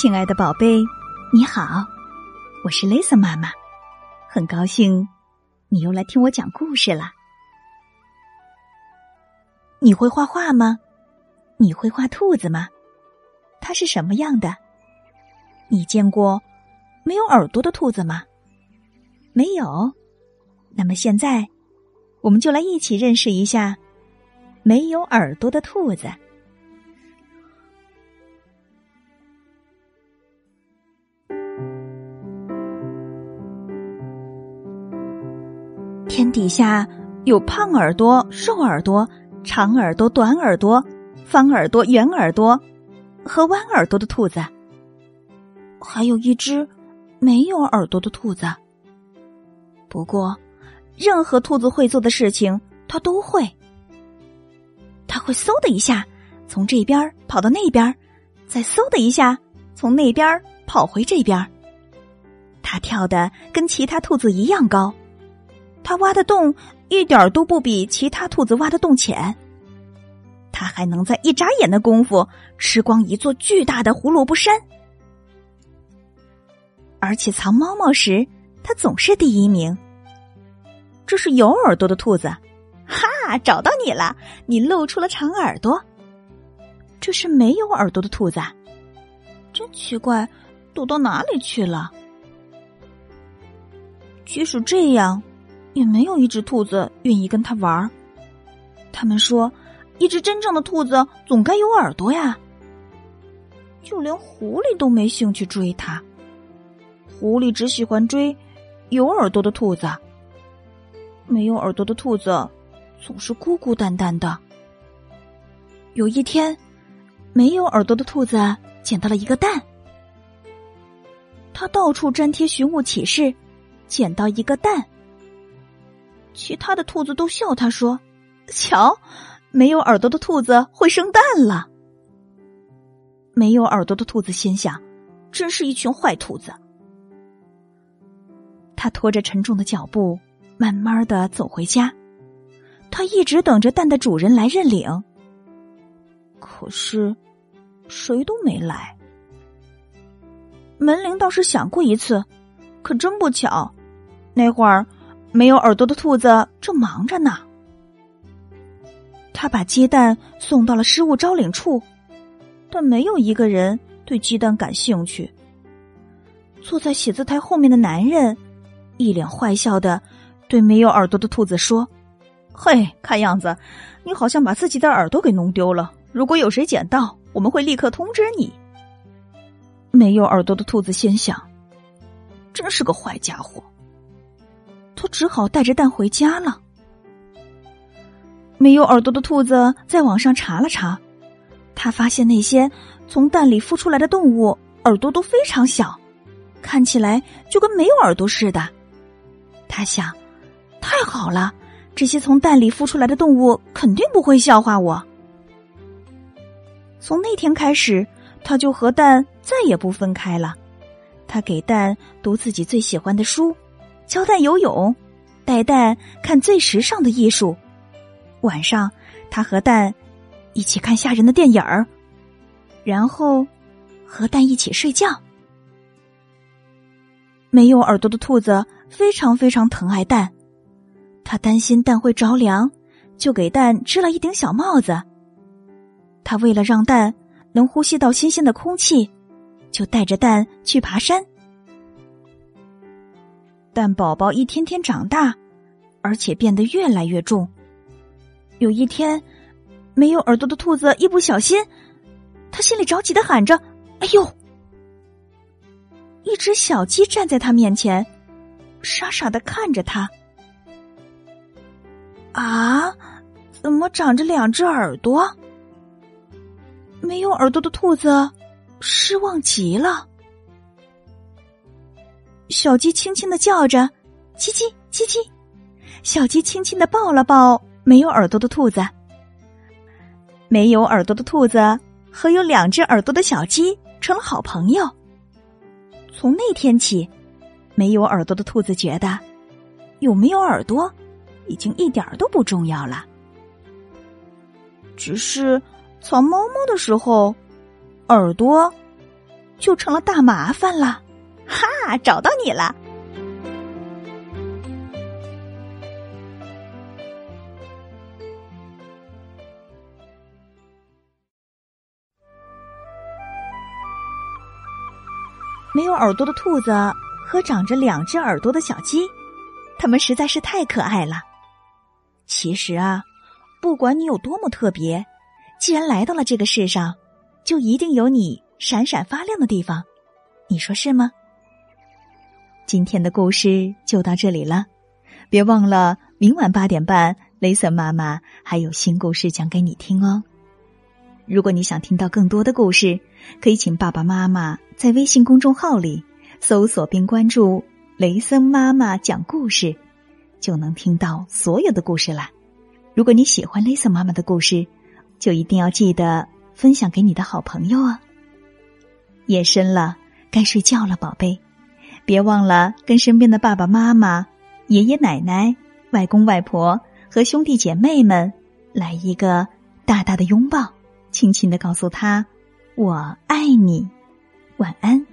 亲爱的宝贝，你好，我是 Lisa 妈妈，很高兴你又来听我讲故事了。你会画画吗？你会画兔子吗？它是什么样的？你见过没有耳朵的兔子吗？没有。那么现在，我们就来一起认识一下没有耳朵的兔子。天底下有胖耳朵、瘦耳朵、长耳朵、短耳朵、方耳朵、圆耳朵和弯耳朵的兔子，还有一只没有耳朵的兔子。不过，任何兔子会做的事情，它都会。它会嗖的一下从这边跑到那边，再嗖的一下从那边跑回这边。它跳的跟其他兔子一样高。他挖的洞一点都不比其他兔子挖的洞浅，他还能在一眨眼的功夫吃光一座巨大的胡萝卜山，而且藏猫猫时他总是第一名。这是有耳朵的兔子，哈，找到你了！你露出了长耳朵。这是没有耳朵的兔子，真奇怪，躲到哪里去了？即使这样。也没有一只兔子愿意跟他玩儿。他们说，一只真正的兔子总该有耳朵呀。就连狐狸都没兴趣追它，狐狸只喜欢追有耳朵的兔子。没有耳朵的兔子总是孤孤单单的。有一天，没有耳朵的兔子捡到了一个蛋，他到处粘贴寻物启事，捡到一个蛋。其他的兔子都笑他，说：“瞧，没有耳朵的兔子会生蛋了。”没有耳朵的兔子心想：“真是一群坏兔子。”他拖着沉重的脚步，慢慢的走回家。他一直等着蛋的主人来认领，可是谁都没来。门铃倒是响过一次，可真不巧，那会儿。没有耳朵的兔子正忙着呢。他把鸡蛋送到了失物招领处，但没有一个人对鸡蛋感兴趣。坐在写字台后面的男人一脸坏笑的对没有耳朵的兔子说：“嘿，看样子你好像把自己的耳朵给弄丢了。如果有谁捡到，我们会立刻通知你。”没有耳朵的兔子心想：“真是个坏家伙。”他只好带着蛋回家了。没有耳朵的兔子在网上查了查，他发现那些从蛋里孵出来的动物耳朵都非常小，看起来就跟没有耳朵似的。他想，太好了，这些从蛋里孵出来的动物肯定不会笑话我。从那天开始，他就和蛋再也不分开了。他给蛋读自己最喜欢的书。教蛋游泳，带蛋看最时尚的艺术。晚上，他和蛋一起看吓人的电影儿，然后和蛋一起睡觉。没有耳朵的兔子非常非常疼爱蛋，他担心蛋会着凉，就给蛋织了一顶小帽子。他为了让蛋能呼吸到新鲜的空气，就带着蛋去爬山。但宝宝一天天长大，而且变得越来越重。有一天，没有耳朵的兔子一不小心，他心里着急的喊着：“哎呦！”一只小鸡站在他面前，傻傻的看着他。啊，怎么长着两只耳朵？没有耳朵的兔子失望极了。小鸡轻轻的叫着，叽叽叽叽。小鸡轻轻的抱了抱没有耳朵的兔子。没有耳朵的兔子和有两只耳朵的小鸡成了好朋友。从那天起，没有耳朵的兔子觉得，有没有耳朵，已经一点都不重要了。只是藏猫猫的时候，耳朵就成了大麻烦了。哈，找到你了！没有耳朵的兔子和长着两只耳朵的小鸡，它们实在是太可爱了。其实啊，不管你有多么特别，既然来到了这个世上，就一定有你闪闪发亮的地方。你说是吗？今天的故事就到这里了，别忘了明晚八点半，雷森妈妈还有新故事讲给你听哦。如果你想听到更多的故事，可以请爸爸妈妈在微信公众号里搜索并关注“雷森妈妈讲故事”，就能听到所有的故事啦。如果你喜欢雷森妈妈的故事，就一定要记得分享给你的好朋友哦。夜深了，该睡觉了，宝贝，别忘了跟身边的爸爸妈妈、爷爷奶奶、外公外婆和兄弟姐妹们来一个大大的拥抱。轻轻的告诉他：“我爱你，晚安。”